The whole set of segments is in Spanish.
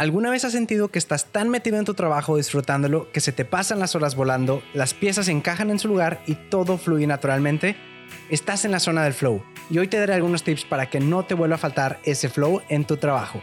¿Alguna vez has sentido que estás tan metido en tu trabajo disfrutándolo que se te pasan las horas volando, las piezas encajan en su lugar y todo fluye naturalmente? Estás en la zona del flow y hoy te daré algunos tips para que no te vuelva a faltar ese flow en tu trabajo.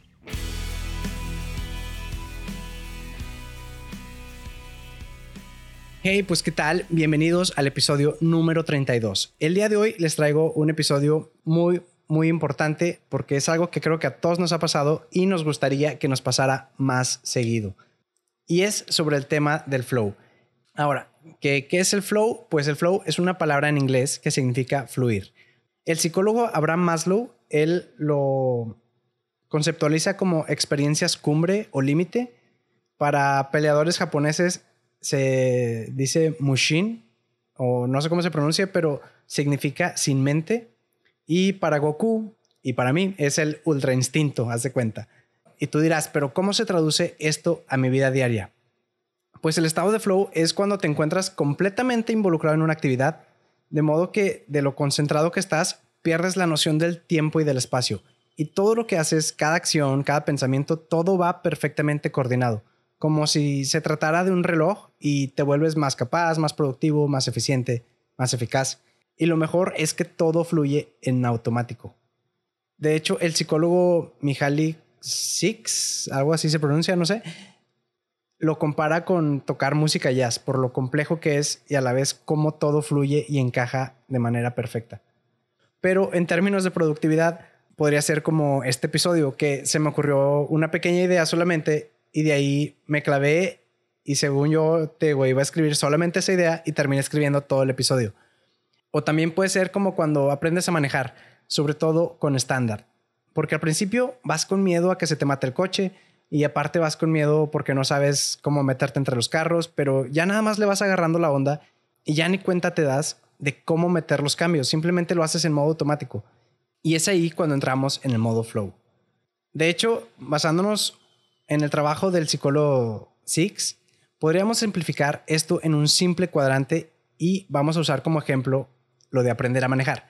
Hey, pues qué tal, bienvenidos al episodio número 32. El día de hoy les traigo un episodio muy, muy importante porque es algo que creo que a todos nos ha pasado y nos gustaría que nos pasara más seguido. Y es sobre el tema del flow. Ahora, ¿qué, ¿qué es el flow? Pues el flow es una palabra en inglés que significa fluir. El psicólogo Abraham Maslow, él lo conceptualiza como experiencias cumbre o límite. Para peleadores japoneses se dice Mushin, o no sé cómo se pronuncia, pero significa sin mente. Y para Goku, y para mí, es el ultra instinto, haz de cuenta. Y tú dirás, pero ¿cómo se traduce esto a mi vida diaria? Pues el estado de flow es cuando te encuentras completamente involucrado en una actividad, de modo que de lo concentrado que estás, pierdes la noción del tiempo y del espacio. Y todo lo que haces, cada acción, cada pensamiento, todo va perfectamente coordinado como si se tratara de un reloj y te vuelves más capaz, más productivo, más eficiente, más eficaz. Y lo mejor es que todo fluye en automático. De hecho, el psicólogo Mihaly Six, algo así se pronuncia, no sé, lo compara con tocar música jazz por lo complejo que es y a la vez cómo todo fluye y encaja de manera perfecta. Pero en términos de productividad, podría ser como este episodio que se me ocurrió una pequeña idea solamente y de ahí me clavé y según yo te digo, iba a escribir solamente esa idea y terminé escribiendo todo el episodio. O también puede ser como cuando aprendes a manejar, sobre todo con estándar. Porque al principio vas con miedo a que se te mate el coche y aparte vas con miedo porque no sabes cómo meterte entre los carros, pero ya nada más le vas agarrando la onda y ya ni cuenta te das de cómo meter los cambios, simplemente lo haces en modo automático. Y es ahí cuando entramos en el modo flow. De hecho, basándonos en el trabajo del psicólogo Six, podríamos simplificar esto en un simple cuadrante y vamos a usar como ejemplo lo de aprender a manejar.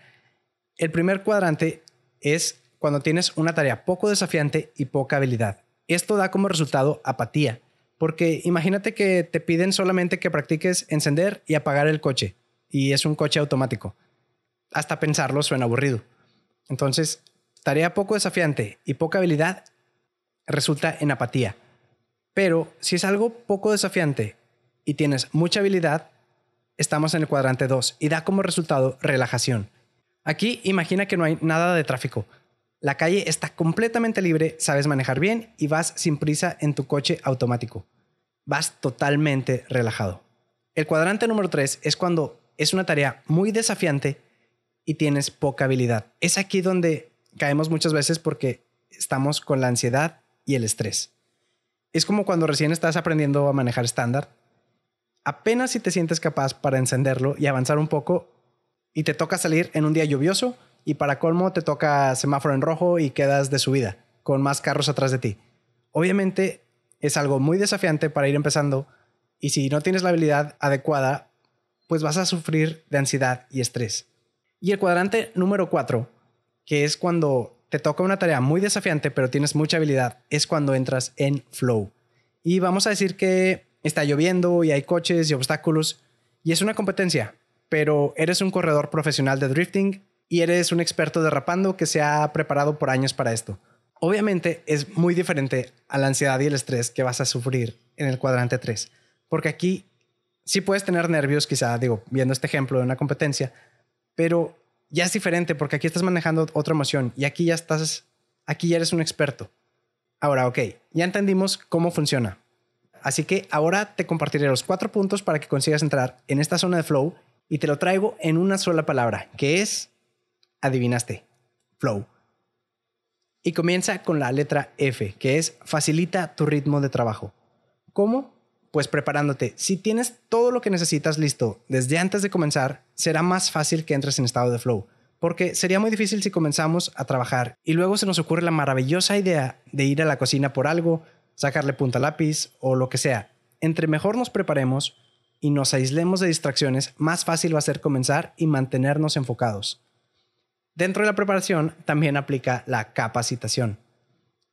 El primer cuadrante es cuando tienes una tarea poco desafiante y poca habilidad. Esto da como resultado apatía, porque imagínate que te piden solamente que practiques encender y apagar el coche, y es un coche automático. Hasta pensarlo suena aburrido. Entonces, tarea poco desafiante y poca habilidad resulta en apatía. Pero si es algo poco desafiante y tienes mucha habilidad, estamos en el cuadrante 2 y da como resultado relajación. Aquí imagina que no hay nada de tráfico. La calle está completamente libre, sabes manejar bien y vas sin prisa en tu coche automático. Vas totalmente relajado. El cuadrante número 3 es cuando es una tarea muy desafiante y tienes poca habilidad. Es aquí donde caemos muchas veces porque estamos con la ansiedad y el estrés. Es como cuando recién estás aprendiendo a manejar estándar. Apenas si te sientes capaz para encenderlo y avanzar un poco y te toca salir en un día lluvioso y para colmo te toca semáforo en rojo y quedas de subida con más carros atrás de ti. Obviamente es algo muy desafiante para ir empezando y si no tienes la habilidad adecuada, pues vas a sufrir de ansiedad y estrés. Y el cuadrante número 4, que es cuando te toca una tarea muy desafiante, pero tienes mucha habilidad, es cuando entras en flow. Y vamos a decir que está lloviendo y hay coches y obstáculos y es una competencia, pero eres un corredor profesional de drifting y eres un experto derrapando que se ha preparado por años para esto. Obviamente es muy diferente a la ansiedad y el estrés que vas a sufrir en el cuadrante 3, porque aquí sí puedes tener nervios, quizá, digo, viendo este ejemplo de una competencia, pero ya es diferente porque aquí estás manejando otra emoción y aquí ya estás, aquí ya eres un experto. Ahora, ok, ya entendimos cómo funciona. Así que ahora te compartiré los cuatro puntos para que consigas entrar en esta zona de flow y te lo traigo en una sola palabra, que es, adivinaste, flow. Y comienza con la letra F, que es facilita tu ritmo de trabajo. ¿Cómo? Pues preparándote. Si tienes todo lo que necesitas listo desde antes de comenzar, será más fácil que entres en estado de flow. Porque sería muy difícil si comenzamos a trabajar y luego se nos ocurre la maravillosa idea de ir a la cocina por algo, sacarle punta lápiz o lo que sea. Entre mejor nos preparemos y nos aislemos de distracciones, más fácil va a ser comenzar y mantenernos enfocados. Dentro de la preparación también aplica la capacitación.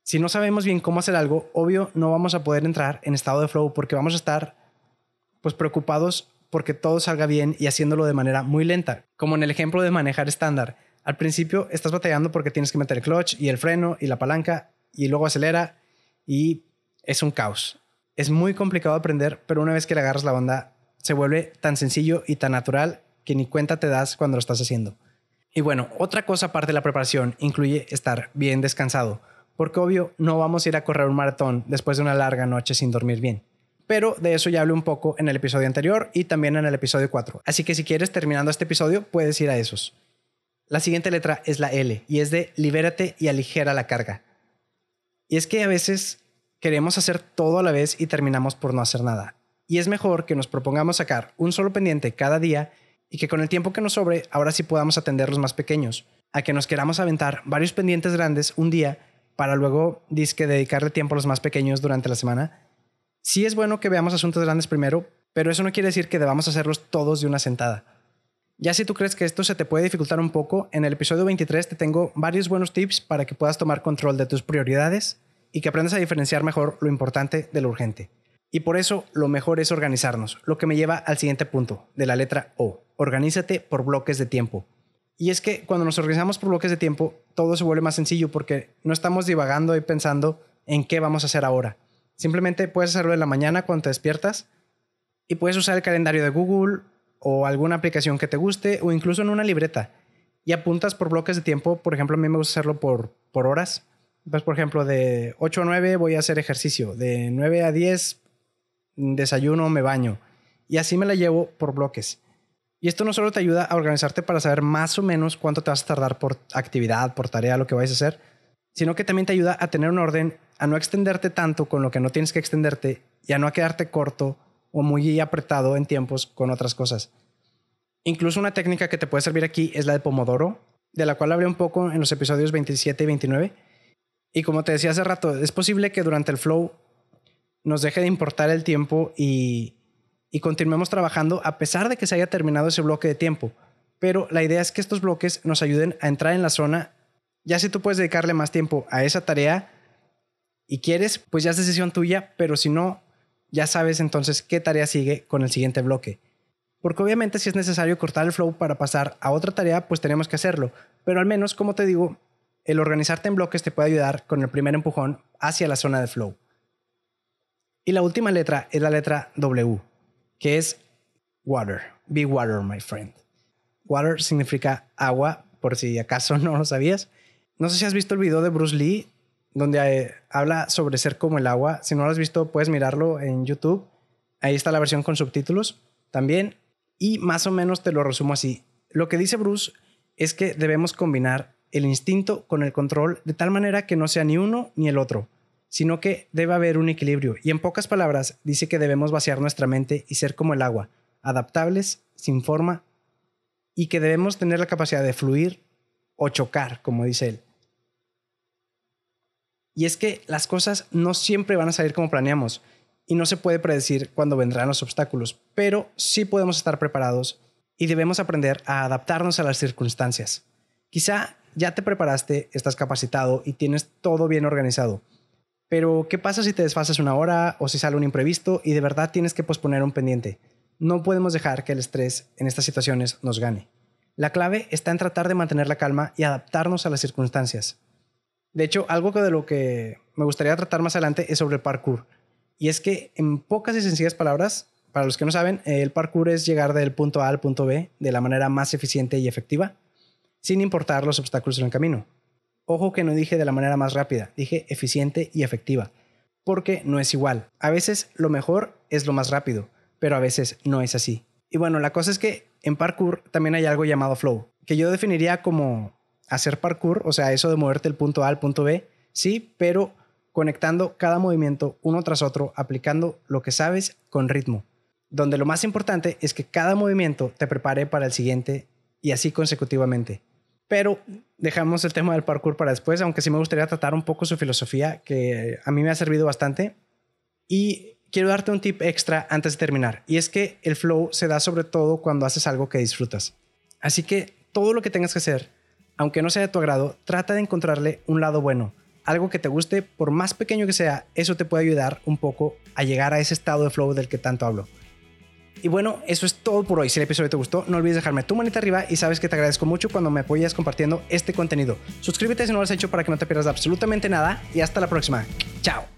Si no sabemos bien cómo hacer algo, obvio no vamos a poder entrar en estado de flow porque vamos a estar pues preocupados porque todo salga bien y haciéndolo de manera muy lenta, como en el ejemplo de manejar estándar. Al principio estás batallando porque tienes que meter el clutch y el freno y la palanca y luego acelera y es un caos. Es muy complicado aprender, pero una vez que le agarras la onda se vuelve tan sencillo y tan natural que ni cuenta te das cuando lo estás haciendo. Y bueno, otra cosa aparte de la preparación incluye estar bien descansado porque obvio no vamos a ir a correr un maratón después de una larga noche sin dormir bien. Pero de eso ya hablé un poco en el episodio anterior y también en el episodio 4. Así que si quieres terminando este episodio, puedes ir a esos. La siguiente letra es la L y es de libérate y aligera la carga. Y es que a veces queremos hacer todo a la vez y terminamos por no hacer nada. Y es mejor que nos propongamos sacar un solo pendiente cada día y que con el tiempo que nos sobre ahora sí podamos atender los más pequeños, a que nos queramos aventar varios pendientes grandes un día para luego disque dedicarle tiempo a los más pequeños durante la semana. Sí es bueno que veamos asuntos grandes primero, pero eso no quiere decir que debamos hacerlos todos de una sentada. Ya si tú crees que esto se te puede dificultar un poco, en el episodio 23 te tengo varios buenos tips para que puedas tomar control de tus prioridades y que aprendas a diferenciar mejor lo importante de lo urgente. Y por eso lo mejor es organizarnos, lo que me lleva al siguiente punto, de la letra O. Organízate por bloques de tiempo. Y es que cuando nos organizamos por bloques de tiempo, todo se vuelve más sencillo porque no estamos divagando y pensando en qué vamos a hacer ahora. Simplemente puedes hacerlo en la mañana cuando te despiertas y puedes usar el calendario de Google o alguna aplicación que te guste o incluso en una libreta y apuntas por bloques de tiempo. Por ejemplo, a mí me gusta hacerlo por, horas. Pues, por ejemplo, de 8 a 9 voy a hacer ejercicio, de 9 a 10 desayuno, me baño. Y así me la llevo por bloques. Y esto no solo te ayuda a organizarte para saber más o menos cuánto te vas a tardar por actividad, por tarea, lo que vayas a hacer, sino que también te ayuda a tener un orden, a no extenderte tanto con lo que no tienes que extenderte y a no quedarte corto o muy apretado en tiempos con otras cosas. Incluso una técnica que te puede servir aquí es la de Pomodoro, de la cual hablé un poco en los episodios 27 y 29. Y como te decía hace rato, es posible que durante el flow nos deje de importar el tiempo y y continuemos trabajando a pesar de que se haya terminado ese bloque de tiempo. Pero la idea es que estos bloques nos ayuden a entrar en la zona. Ya si tú puedes dedicarle más tiempo a esa tarea y quieres, pues ya es decisión tuya, pero si no, ya sabes entonces qué tarea sigue con el siguiente bloque. Porque obviamente si es necesario cortar el flow para pasar a otra tarea, pues tenemos que hacerlo. Pero al menos, como te digo, el organizarte en bloques te puede ayudar con el primer empujón hacia la zona de flow. Y la última letra es la letra W que es water. Be water, my friend. Water significa agua, por si acaso no lo sabías. No sé si has visto el video de Bruce Lee, donde eh, habla sobre ser como el agua. Si no lo has visto, puedes mirarlo en YouTube. Ahí está la versión con subtítulos también. Y más o menos te lo resumo así. Lo que dice Bruce es que debemos combinar el instinto con el control de tal manera que no sea ni uno ni el otro sino que debe haber un equilibrio. Y en pocas palabras, dice que debemos vaciar nuestra mente y ser como el agua, adaptables, sin forma, y que debemos tener la capacidad de fluir o chocar, como dice él. Y es que las cosas no siempre van a salir como planeamos y no se puede predecir cuándo vendrán los obstáculos, pero sí podemos estar preparados y debemos aprender a adaptarnos a las circunstancias. Quizá ya te preparaste, estás capacitado y tienes todo bien organizado, pero, ¿qué pasa si te desfasas una hora o si sale un imprevisto y de verdad tienes que posponer un pendiente? No podemos dejar que el estrés en estas situaciones nos gane. La clave está en tratar de mantener la calma y adaptarnos a las circunstancias. De hecho, algo de lo que me gustaría tratar más adelante es sobre el parkour. Y es que, en pocas y sencillas palabras, para los que no saben, el parkour es llegar del punto A al punto B de la manera más eficiente y efectiva, sin importar los obstáculos en el camino. Ojo que no dije de la manera más rápida, dije eficiente y efectiva, porque no es igual. A veces lo mejor es lo más rápido, pero a veces no es así. Y bueno, la cosa es que en parkour también hay algo llamado flow, que yo definiría como hacer parkour, o sea, eso de moverte del punto A al punto B, sí, pero conectando cada movimiento uno tras otro, aplicando lo que sabes con ritmo, donde lo más importante es que cada movimiento te prepare para el siguiente y así consecutivamente. Pero dejamos el tema del parkour para después, aunque sí me gustaría tratar un poco su filosofía, que a mí me ha servido bastante. Y quiero darte un tip extra antes de terminar, y es que el flow se da sobre todo cuando haces algo que disfrutas. Así que todo lo que tengas que hacer, aunque no sea de tu agrado, trata de encontrarle un lado bueno, algo que te guste, por más pequeño que sea, eso te puede ayudar un poco a llegar a ese estado de flow del que tanto hablo. Y bueno, eso es todo por hoy. Si el episodio te gustó, no olvides dejarme tu manita arriba y sabes que te agradezco mucho cuando me apoyas compartiendo este contenido. Suscríbete si no lo has hecho para que no te pierdas absolutamente nada y hasta la próxima. Chao.